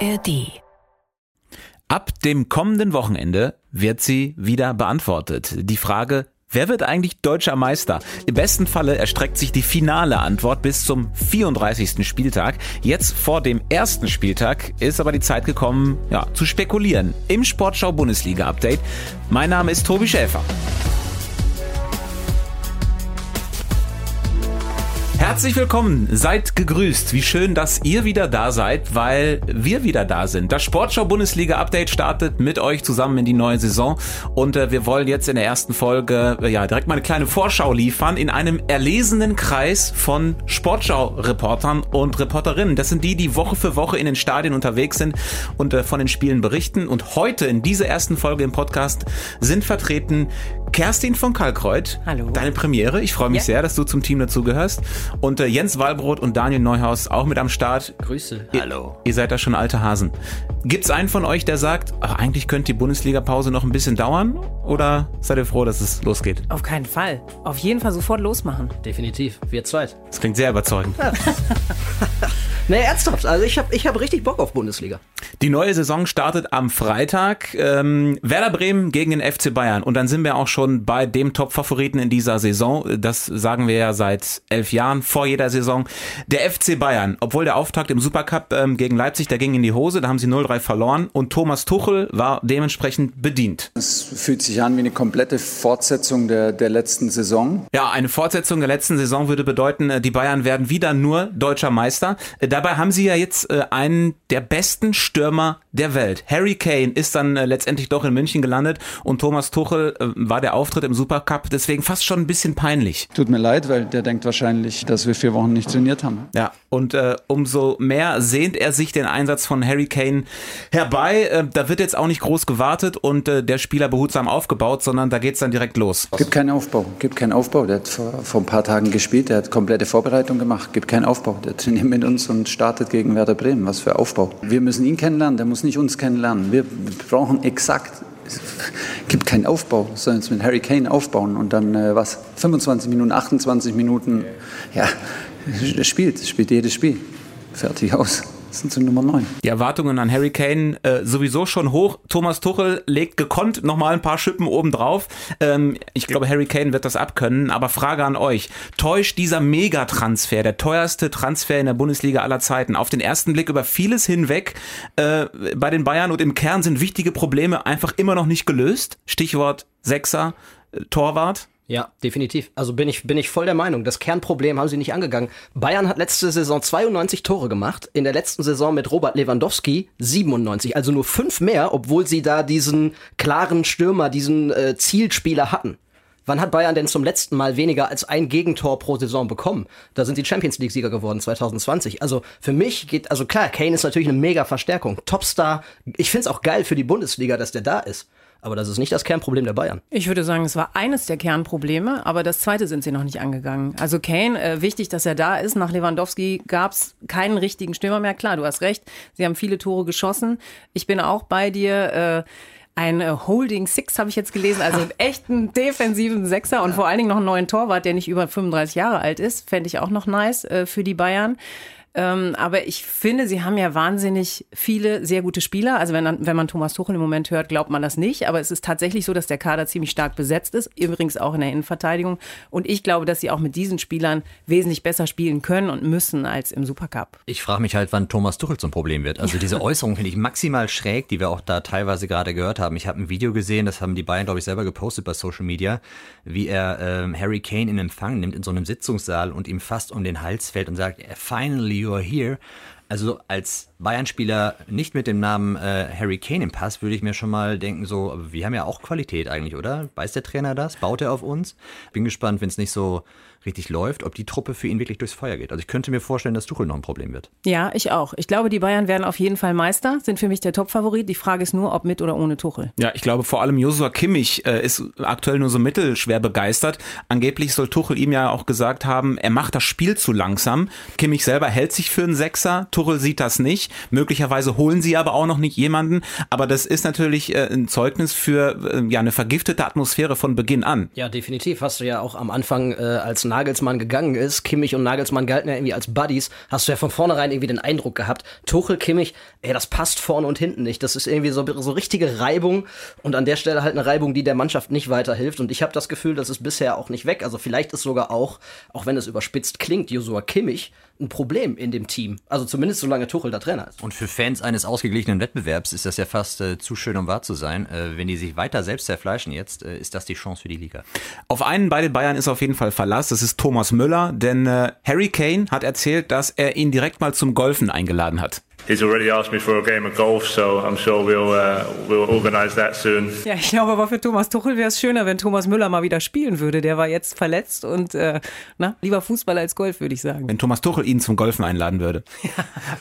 ARD. Ab dem kommenden Wochenende wird sie wieder beantwortet. Die Frage, wer wird eigentlich deutscher Meister? Im besten Falle erstreckt sich die finale Antwort bis zum 34. Spieltag. Jetzt vor dem ersten Spieltag ist aber die Zeit gekommen, ja, zu spekulieren. Im Sportschau Bundesliga Update. Mein Name ist Tobi Schäfer. Herzlich willkommen, seid gegrüßt. Wie schön, dass ihr wieder da seid, weil wir wieder da sind. Das Sportschau Bundesliga Update startet mit euch zusammen in die neue Saison und äh, wir wollen jetzt in der ersten Folge äh, ja direkt mal eine kleine Vorschau liefern in einem erlesenen Kreis von Sportschau Reportern und Reporterinnen. Das sind die, die Woche für Woche in den Stadien unterwegs sind und äh, von den Spielen berichten und heute in dieser ersten Folge im Podcast sind vertreten Kerstin von Kalkreuth. Hallo. Deine Premiere. Ich freue mich Ja. sehr, dass du zum Team dazugehörst. Und äh, Jens Walbrot und Daniel Neuhaus auch mit am Start. Grüße. Ihr- Hallo. Ihr seid da schon alte Hasen. Gibt's einen von euch, der sagt, ach, eigentlich könnte die Bundesliga-Pause noch ein bisschen dauern? Oder seid ihr froh, dass es losgeht? Auf keinen Fall. Auf jeden Fall sofort losmachen. Definitiv. Wir zweit. Das klingt sehr überzeugend. Nee, ernsthaft. Also ich habe ich hab richtig Bock auf Bundesliga. Die neue Saison startet am Freitag. Ähm, Werder Bremen gegen den FC Bayern. Und dann sind wir auch schon bei dem Top-Favoriten in dieser Saison. Das sagen wir ja seit elf Jahren, vor jeder Saison. Der FC Bayern, obwohl der Auftakt im Supercup ähm, gegen Leipzig, der ging in die Hose, da haben sie 0-3 verloren. Und Thomas Tuchel war dementsprechend bedient. Es fühlt sich an wie eine komplette Fortsetzung der, der letzten Saison. Ja, eine Fortsetzung der letzten Saison würde bedeuten, äh, die Bayern werden wieder nur deutscher Meister. Äh, Dabei haben sie ja jetzt äh, einen der besten Stürmer der Welt. Harry Kane ist dann äh, letztendlich doch in München gelandet und Thomas Tuchel äh, war der Auftritt im Supercup deswegen fast schon ein bisschen peinlich. Tut mir leid, weil der denkt wahrscheinlich, dass wir vier Wochen nicht trainiert haben. Ja, und äh, umso mehr sehnt er sich den Einsatz von Harry Kane herbei. Äh, da wird jetzt auch nicht groß gewartet und äh, der Spieler behutsam aufgebaut, sondern da geht's dann direkt los. Gibt keinen Aufbau, gibt keinen Aufbau. Der hat vor, vor ein paar Tagen gespielt, der hat komplette Vorbereitung gemacht, gibt keinen Aufbau. Der trainiert mit uns und startet gegen Werder Bremen. Was für Aufbau. Wir müssen ihn kennenlernen, der muss nicht uns kennenlernen. Wir brauchen exakt, es gibt keinen Aufbau, sondern jetzt mit Harry Kane aufbauen und dann äh, was, 25 Minuten, 28 Minuten, ja, spielt, spielt jedes Spiel. Fertig aus. Sind so Nummer 9. Die Erwartungen an Harry Kane äh, sowieso schon hoch. Thomas Tuchel legt gekonnt nochmal ein paar Schippen obendrauf. Ähm, ich glaube, Harry Kane wird das abkönnen. Aber Frage an euch. Täuscht dieser Megatransfer, der teuerste Transfer in der Bundesliga aller Zeiten, auf den ersten Blick über vieles hinweg äh, bei den Bayern und im Kern sind wichtige Probleme einfach immer noch nicht gelöst? Stichwort Sechser, äh, Torwart. Ja, definitiv. Also bin ich, bin ich voll der Meinung. Das Kernproblem haben sie nicht angegangen. Bayern hat letzte Saison 92 Tore gemacht. In der letzten Saison mit Robert Lewandowski 97. Also nur fünf mehr, obwohl sie da diesen klaren Stürmer, diesen äh, Zielspieler hatten. Wann hat Bayern denn zum letzten Mal weniger als ein Gegentor pro Saison bekommen? Da sind die Champions League Sieger geworden 2020. Also für mich geht, also klar, Kane ist natürlich eine mega Verstärkung. Topstar. Ich find's auch geil für die Bundesliga, dass der da ist. Aber das ist nicht das Kernproblem der Bayern. Ich würde sagen, es war eines der Kernprobleme, aber das zweite sind sie noch nicht angegangen. Also Kane, äh, wichtig, dass er da ist. Nach Lewandowski gab es keinen richtigen Stürmer mehr. Klar, du hast recht, sie haben viele Tore geschossen. Ich bin auch bei dir. Äh, ein äh, Holding Six habe ich jetzt gelesen, also einen echten defensiven Sechser und vor allen Dingen noch einen neuen Torwart, der nicht über 35 Jahre alt ist, fände ich auch noch nice äh, für die Bayern. Ähm, aber ich finde, sie haben ja wahnsinnig viele sehr gute Spieler. Also wenn, man- wenn man Thomas Tuchel im Moment hört, glaubt man das nicht. Aber es ist tatsächlich so, dass der Kader ziemlich stark besetzt ist. Übrigens auch in der Innenverteidigung. Und ich glaube, dass sie auch mit diesen Spielern wesentlich besser spielen können und müssen als im Supercup. Ich frage mich halt, wann Thomas Tuchel zum Problem wird. Also diese Äußerung finde ich maximal schräg, die wir auch da teilweise gerade gehört haben. Ich habe ein Video gesehen, das haben die Bayern, glaube ich, selber gepostet bei Social Media, wie er ähm, Harry Kane in Empfang nimmt in so einem Sitzungssaal und ihm fast um den Hals fällt und sagt, finally you here. Also als Bayern-Spieler nicht mit dem Namen äh, Harry Kane im Pass würde ich mir schon mal denken, so, wir haben ja auch Qualität eigentlich, oder? Weiß der Trainer das? Baut er auf uns? Bin gespannt, wenn es nicht so richtig läuft, ob die Truppe für ihn wirklich durchs Feuer geht. Also ich könnte mir vorstellen, dass Tuchel noch ein Problem wird. Ja, ich auch. Ich glaube, die Bayern werden auf jeden Fall Meister, sind für mich der Topfavorit. Die Frage ist nur, ob mit oder ohne Tuchel. Ja, ich glaube vor allem Joshua Kimmich äh, ist aktuell nur so mittelschwer begeistert. Angeblich soll Tuchel ihm ja auch gesagt haben, er macht das Spiel zu langsam. Kimmich selber hält sich für einen Sechser, Tuchel sieht das nicht. Möglicherweise holen sie aber auch noch nicht jemanden. Aber das ist natürlich äh, ein Zeugnis für äh, ja eine vergiftete Atmosphäre von Beginn an. Ja, definitiv. Hast du ja auch am Anfang äh, als Nagelsmann gegangen ist, Kimmich und Nagelsmann galten ja irgendwie als Buddies, hast du ja von vornherein irgendwie den Eindruck gehabt, Tuchel, Kimmich, ey, das passt vorne und hinten nicht. Das ist irgendwie so, so richtige Reibung und an der Stelle halt eine Reibung, die der Mannschaft nicht weiterhilft. Und ich habe das Gefühl, das ist bisher auch nicht weg. Also vielleicht ist sogar auch, auch wenn es überspitzt klingt, Josua Kimmich ein Problem in dem Team. Also zumindest solange Tuchel der Trainer ist. Und für Fans eines ausgeglichenen Wettbewerbs ist das ja fast äh, zu schön, um wahr zu sein. Äh, wenn die sich weiter selbst zerfleischen jetzt, äh, ist das die Chance für die Liga. Auf einen bei den Bayern ist auf jeden Fall Verlass. Das ist Thomas Müller, denn äh, Harry Kane hat erzählt, dass er ihn direkt mal zum Golfen eingeladen hat. He's already asked me for a game of golf, so I'm sure we'll uh, we'll organise that soon. Ja, ich glaube aber für Thomas Tuchel wäre es schöner, wenn Thomas Müller mal wieder spielen würde. Der war jetzt verletzt und äh, na, lieber Fußball als Golf, würde ich sagen. Wenn Thomas Tuchel ihn zum Golfen einladen würde.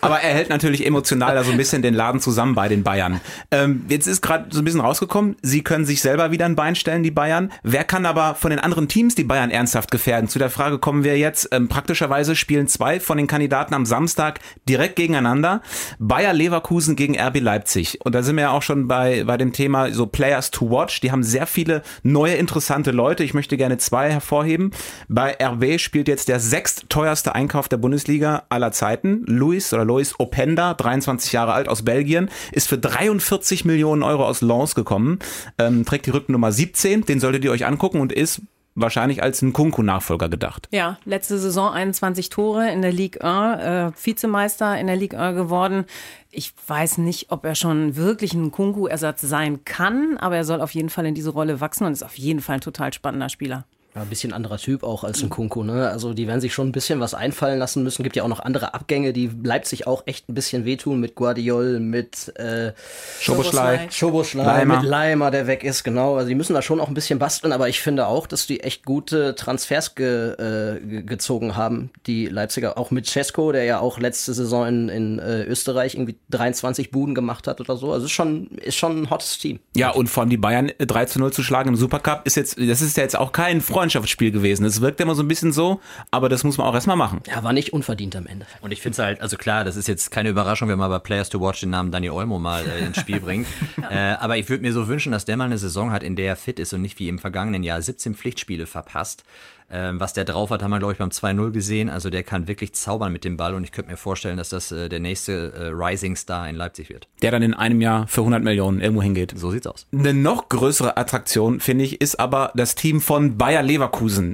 Aber er hält natürlich emotional da so ein bisschen den Laden zusammen bei den Bayern. Ähm, jetzt ist gerade so ein bisschen rausgekommen, sie können sich selber wieder ein Bein stellen, die Bayern. Wer kann aber von den anderen Teams die Bayern ernsthaft gefährden? Zu der Frage kommen wir jetzt. Ähm, praktischerweise spielen zwei von den Kandidaten am Samstag direkt gegeneinander. Bayer Leverkusen gegen RB Leipzig. Und da sind wir ja auch schon bei, bei dem Thema so Players to Watch. Die haben sehr viele neue interessante Leute. Ich möchte gerne zwei hervorheben. Bei RB spielt jetzt der sechstteuerste Einkauf der Bundesliga aller Zeiten. Luis oder Lois Openda, 23 Jahre alt aus Belgien, ist für 43 Millionen Euro aus Lens gekommen, ähm, trägt die Rückennummer 17. Den solltet ihr euch angucken und ist wahrscheinlich als ein Kunku-Nachfolger gedacht. Ja, letzte Saison 21 Tore in der Ligue 1, äh, Vizemeister in der Ligue 1 geworden. Ich weiß nicht, ob er schon wirklich ein Kunku-Ersatz sein kann, aber er soll auf jeden Fall in diese Rolle wachsen und ist auf jeden Fall ein total spannender Spieler. Ja, ein bisschen anderer Typ auch als ein Kunku, ne? Also die werden sich schon ein bisschen was einfallen lassen müssen. Gibt ja auch noch andere Abgänge, die Leipzig auch echt ein bisschen wehtun mit Guardiol, mit äh, Schoboschlei. Schoboschlei, Leimer. mit Leimer, der weg ist, genau. Also die müssen da schon auch ein bisschen basteln, aber ich finde auch, dass die echt gute Transfers ge, äh, ge- gezogen haben, die Leipziger. Auch mit Cesco, der ja auch letzte Saison in, in äh, Österreich irgendwie 23 Buden gemacht hat oder so. Also ist schon, ist schon ein hottes Team. Ja, und vor allem die Bayern äh, 3 zu 0 zu schlagen im Supercup ist jetzt, das ist ja jetzt auch kein Freundschaftsspiel gewesen. Es wirkt immer so ein bisschen so, aber das muss man auch erstmal machen. Ja, war nicht unverdient am Ende. Und ich finde es halt, also klar, das ist jetzt keine Überraschung, wenn man bei Players to Watch den Namen Dani Olmo mal äh, ins Spiel bringt. äh, aber ich würde mir so wünschen, dass der mal eine Saison hat, in der er fit ist und nicht wie im vergangenen Jahr 17 Pflichtspiele verpasst. Ähm, was der drauf hat, haben wir, glaube ich, beim 2-0 gesehen. Also der kann wirklich zaubern mit dem Ball und ich könnte mir vorstellen, dass das äh, der nächste äh, Rising Star in Leipzig wird. Der dann in einem Jahr für 100 Millionen irgendwo hingeht. So sieht's aus. Eine noch größere Attraktion, finde ich, ist aber das Team von Bayer Leverkusen.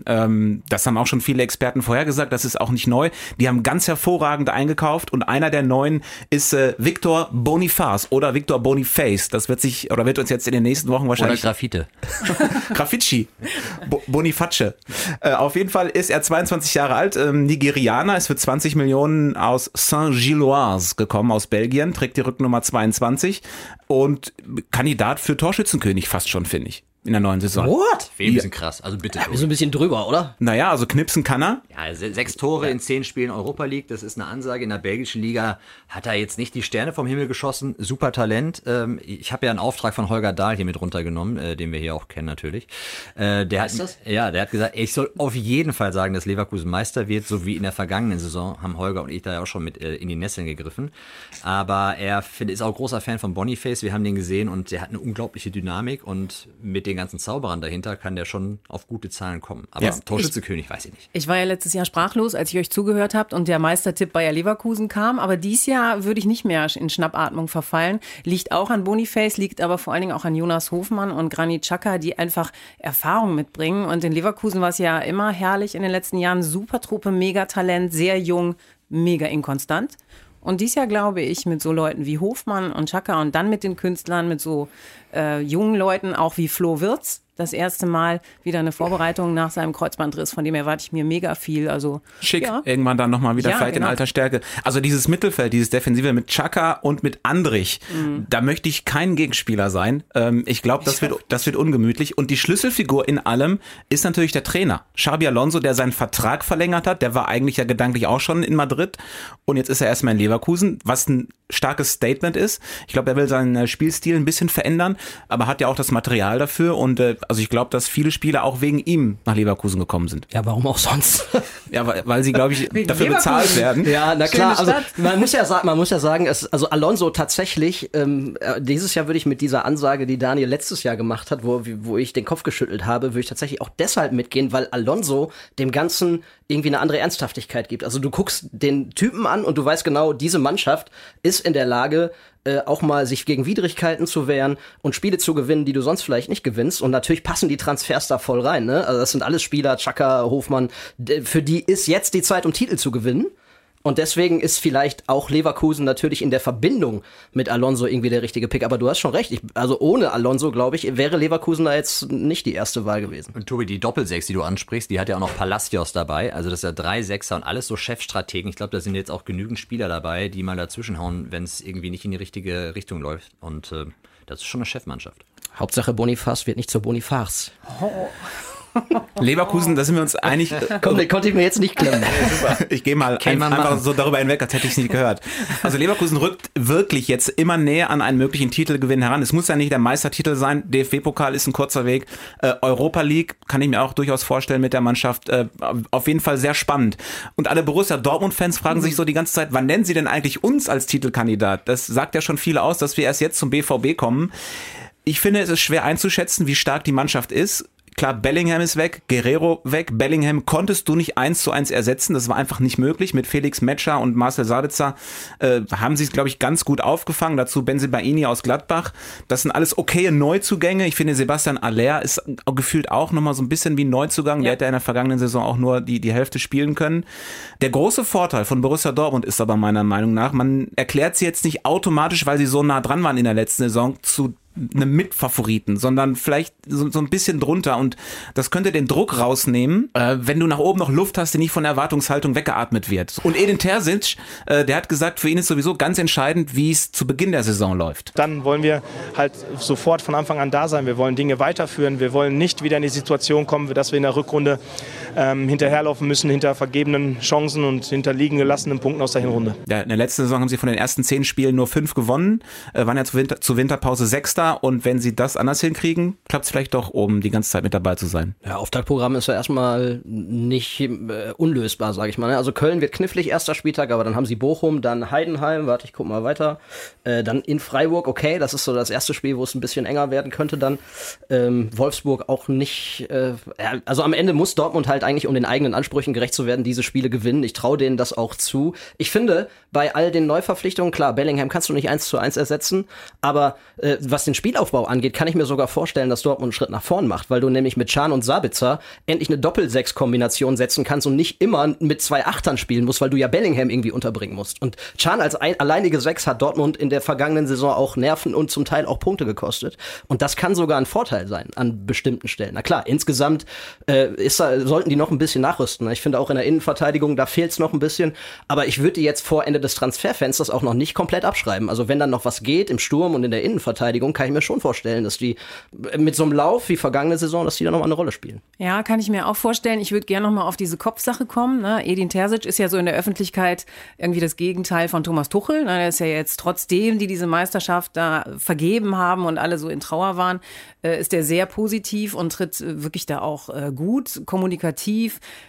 Ähm, das haben auch schon viele Experten vorhergesagt, das ist auch nicht neu. Die haben ganz hervorragend eingekauft und einer der neuen ist äh, Victor Boniface oder Victor Boniface. Das wird sich oder wird uns jetzt in den nächsten Wochen Oder wahrscheinlich Graffite. Graffiti. Bo Boniface. Äh, auf jeden Fall ist er 22 Jahre alt, ähm, Nigerianer, ist für 20 Millionen aus Saint-Gilloise gekommen, aus Belgien, trägt die Rücknummer 22 und Kandidat für Torschützenkönig fast schon, finde ich, in der neuen Saison. What? Wäre ein bisschen krass. Also bitte. Ist so ein bisschen drüber, oder? Naja, also knipsen kann er. Ja, se- sechs Tore in zehn Spielen Europa League, das ist eine Ansage. In der belgischen Liga hat er jetzt nicht die Sterne vom Himmel geschossen. Super Talent. Ähm, ich habe ja einen Auftrag von Holger Dahl hier mit runtergenommen, äh, den wir hier auch kennen natürlich. Äh, der hat, das? Ja, der hat gesagt, ich soll auf jeden Fall sagen, dass Leverkusen Meister wird, so wie in der vergangenen Saison haben Holger und ich da ja auch schon mit äh, in die Nesseln gegriffen. Aber er find, ist auch großer Fan von Boniface. Wir haben den gesehen und der hat eine unglaubliche Dynamik und mit den ganzen Zauberern dahinter kann der schon auf gute Zahlen kommen. Aber Ja. Torschützekönig weiß ich nicht. Ich war ja letztes Jahr sprachlos, als ich euch zugehört habt und der Meistertipp Bayer Leverkusen kam. Aber dies Jahr würde ich nicht mehr in Schnappatmung verfallen. Liegt auch an Boniface, liegt aber vor allen Dingen auch an Jonas Hofmann und Granit Xhaka, die einfach Erfahrung mitbringen. Und in Leverkusen war es ja immer herrlich in den letzten Jahren. Super Truppe, mega Talent, sehr jung, mega inkonstant. Und dies Jahr glaube ich mit so Leuten wie Hofmann und Chaka und dann mit den Künstlern, mit so äh, jungen Leuten auch wie Flo Wirz, das erste Mal wieder eine Vorbereitung nach seinem Kreuzbandriss, von dem erwarte ich mir mega viel. Also Schick, Ja. irgendwann dann nochmal wieder Ja, vielleicht in genau. alter Stärke. Also dieses Mittelfeld, dieses Defensive mit Chaka und mit Andrich, Mhm. da möchte ich kein Gegenspieler sein. Ähm, ich glaube, das wird, das wird ungemütlich. Und die Schlüsselfigur in allem ist natürlich der Trainer. Xabi Alonso, der seinen Vertrag verlängert hat, der war eigentlich ja gedanklich auch schon in Madrid und jetzt ist er erstmal in Leverkusen, was ein starkes Statement ist. Ich glaube, er will seinen äh, Spielstil ein bisschen verändern, aber hat ja auch das Material dafür und äh, Also ich glaube, dass viele Spieler auch wegen ihm nach Leverkusen gekommen sind. Ja, warum auch sonst? Ja, weil, weil sie, glaube ich, Wegen dafür Leverkusen. bezahlt werden. Ja, na klar. Also, man muss ja sagen, man muss ja sagen, es, also Alonso tatsächlich, ähm, äh, dieses Jahr würde ich mit dieser Ansage, die Daniel letztes Jahr gemacht hat, wo, wo ich den Kopf geschüttelt habe, würde ich tatsächlich auch deshalb mitgehen, weil Alonso dem Ganzen irgendwie eine andere Ernsthaftigkeit gibt. Also du guckst den Typen an und du weißt genau, diese Mannschaft ist in der Lage, äh, auch mal sich gegen Widrigkeiten zu wehren und Spiele zu gewinnen, die du sonst vielleicht nicht gewinnst. Und natürlich passen die Transfers da voll rein. Ne? Also das sind alles Spieler, Chaka, Hofmann, für die ist jetzt die Zeit, um Titel zu gewinnen. Und deswegen ist vielleicht auch Leverkusen natürlich in der Verbindung mit Alonso irgendwie der richtige Pick. Aber du hast schon recht. Ich, also ohne Alonso, glaube ich, wäre Leverkusen da jetzt nicht die erste Wahl gewesen. Und Tobi, die Doppelsechs, die du ansprichst, die hat ja auch noch Palacios dabei. Also das ist ja drei Sechser und alles so Chefstrategen. Ich glaube, da sind jetzt auch genügend Spieler dabei, die mal dazwischenhauen, wenn es irgendwie nicht in die richtige Richtung läuft. Und äh, das ist schon eine Chefmannschaft. Hauptsache Bonifaz wird nicht zur Bonifaz. Leverkusen, da sind wir uns einig. Komm, den konnte ich mir jetzt nicht klemmen. Ich gehe mal ein, einfach so darüber hinweg, als hätte ich es nicht gehört. Also Leverkusen rückt wirklich jetzt immer näher an einen möglichen Titelgewinn heran. Es muss ja nicht der Meistertitel sein. DFB-Pokal ist ein kurzer Weg. Äh, Europa League kann ich mir auch durchaus vorstellen mit der Mannschaft. Äh, auf jeden Fall sehr spannend. Und alle Borussia Dortmund-Fans fragen sich so die ganze Zeit, wann nennen sie denn eigentlich uns als Titelkandidat? Das sagt ja schon viel aus, dass wir erst jetzt zum BVB kommen. Ich finde, es ist schwer einzuschätzen, wie stark die Mannschaft ist. Klar, Bellingham ist weg, Guerrero weg. Bellingham konntest du nicht eins zu eins ersetzen. Das war einfach nicht möglich. Mit Felix Metscher und Marcel Sabitzer äh, haben sie es, glaube ich, ganz gut aufgefangen. Dazu Benzibaini aus Gladbach. Das sind alles okaye Neuzugänge. Ich finde, Sebastian Aller ist gefühlt auch nochmal so ein bisschen wie ein Neuzugang. Der Ja. hätte in der vergangenen Saison auch nur die, die Hälfte spielen können. Der große Vorteil von Borussia Dortmund ist aber meiner Meinung nach, man erklärt sie jetzt nicht automatisch, weil sie so nah dran waren in der letzten Saison, zu einem Mitfavoriten, sondern vielleicht so, so ein bisschen drunter und das könnte den Druck rausnehmen, äh, wenn du nach oben noch Luft hast, die nicht von der Erwartungshaltung weggeatmet wird. Und Edin Terzic, äh, der hat gesagt, für ihn ist sowieso ganz entscheidend, wie es zu Beginn der Saison läuft. Dann wollen wir halt sofort von Anfang an da sein. Wir wollen Dinge weiterführen. Wir wollen nicht wieder in die Situation kommen, dass wir in der Rückrunde ähm, hinterherlaufen müssen hinter vergebenen Chancen und hinter liegen gelassenen Punkten aus der Hinrunde. Ja, in der letzten Saison haben sie von den ersten zehn Spielen nur fünf gewonnen, äh, waren ja zur, Winter, zur Winterpause Sechster und wenn sie das anders hinkriegen, klappt es vielleicht doch, um die ganze Zeit mit dabei zu sein. Ja, Auftaktprogramm ist ja erstmal nicht äh, unlösbar, sage ich mal. ne? Also Köln wird knifflig erster Spieltag, aber dann haben sie Bochum, dann Heidenheim, warte, ich guck mal weiter. Äh, dann in Freiburg, okay, das ist so das erste Spiel, wo es ein bisschen enger werden könnte dann. Ähm, Wolfsburg auch nicht, äh, ja, also am Ende muss Dortmund halt eigentlich, um den eigenen Ansprüchen gerecht zu werden, diese Spiele gewinnen. Ich traue denen das auch zu. Ich finde, bei all den Neuverpflichtungen, klar, Bellingham kannst du nicht eins zu eins ersetzen, aber äh, was den Spielaufbau angeht, kann ich mir sogar vorstellen, dass Dortmund einen Schritt nach vorn macht, weil du nämlich mit Can und Sabitzer endlich eine Doppel-Sechs-Kombination setzen kannst und nicht immer mit zwei Achtern spielen musst, weil du ja Bellingham irgendwie unterbringen musst. Und Can als ein, alleinige Sechs hat Dortmund in der vergangenen Saison auch Nerven und zum Teil auch Punkte gekostet. Und das kann sogar ein Vorteil sein an bestimmten Stellen. Na klar, insgesamt äh, ist, da- sollten die noch ein bisschen nachrüsten. Ich finde auch in der Innenverteidigung, da fehlt es noch ein bisschen. Aber ich würde die jetzt vor Ende des Transferfensters auch noch nicht komplett abschreiben. Also wenn dann noch was geht im Sturm und in der Innenverteidigung, kann ich mir schon vorstellen, dass die mit so einem Lauf wie vergangene Saison, dass die da noch mal eine Rolle spielen. Ja, kann ich mir auch vorstellen. Ich würde gerne noch mal auf diese Kopfsache kommen. Ne? Edin Terzic ist ja so in der Öffentlichkeit irgendwie das Gegenteil von Thomas Tuchel. Ne? Der ist ja jetzt trotzdem, die diese Meisterschaft da vergeben haben und alle so in Trauer waren, äh, ist der sehr positiv und tritt äh, wirklich da auch äh, gut, kommunikativ,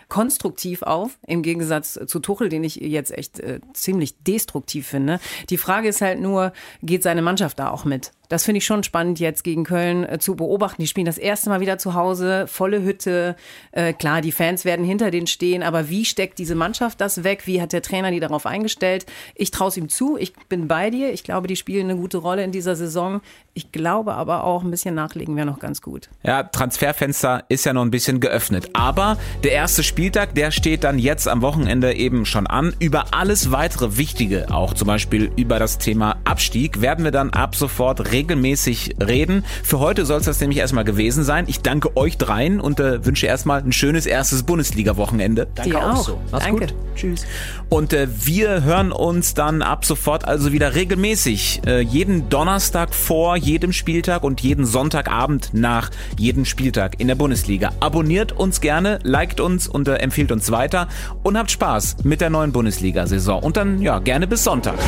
konstruktiv auf. Im Gegensatz zu Tuchel, den ich jetzt echt äh, ziemlich destruktiv finde. Die Frage ist halt nur, geht seine Mannschaft da auch mit? Das finde ich schon spannend jetzt gegen Köln äh, zu beobachten. Die spielen das erste Mal wieder zu Hause, volle Hütte. Äh, klar, die Fans werden hinter denen stehen, aber wie steckt diese Mannschaft das weg? Wie hat der Trainer die darauf eingestellt? Ich traue es ihm zu, ich bin bei dir. Ich glaube, die spielen eine gute Rolle in dieser Saison. Ich glaube aber auch, ein bisschen nachlegen wäre noch ganz gut. Ja, Transferfenster ist ja noch ein bisschen geöffnet. Aber der erste Spieltag, der steht dann jetzt am Wochenende eben schon an. Über alles weitere Wichtige, auch zum Beispiel über das Thema Abstieg, werden wir dann ab sofort regelmäßig reden. Für heute soll es das nämlich erstmal gewesen sein. Ich danke euch dreien und äh, wünsche erstmal ein schönes erstes Bundesliga-Wochenende. Dir auch. Mach's Danke. gut. Tschüss. Und äh, wir hören uns dann ab sofort also wieder regelmäßig. Äh, jeden Donnerstag vor jedem Spieltag und jeden Sonntagabend nach jedem Spieltag in der Bundesliga. Abonniert uns gerne, liked uns und äh, empfiehlt uns weiter und habt Spaß mit der neuen Bundesliga-Saison. Und dann ja, gerne bis Sonntag.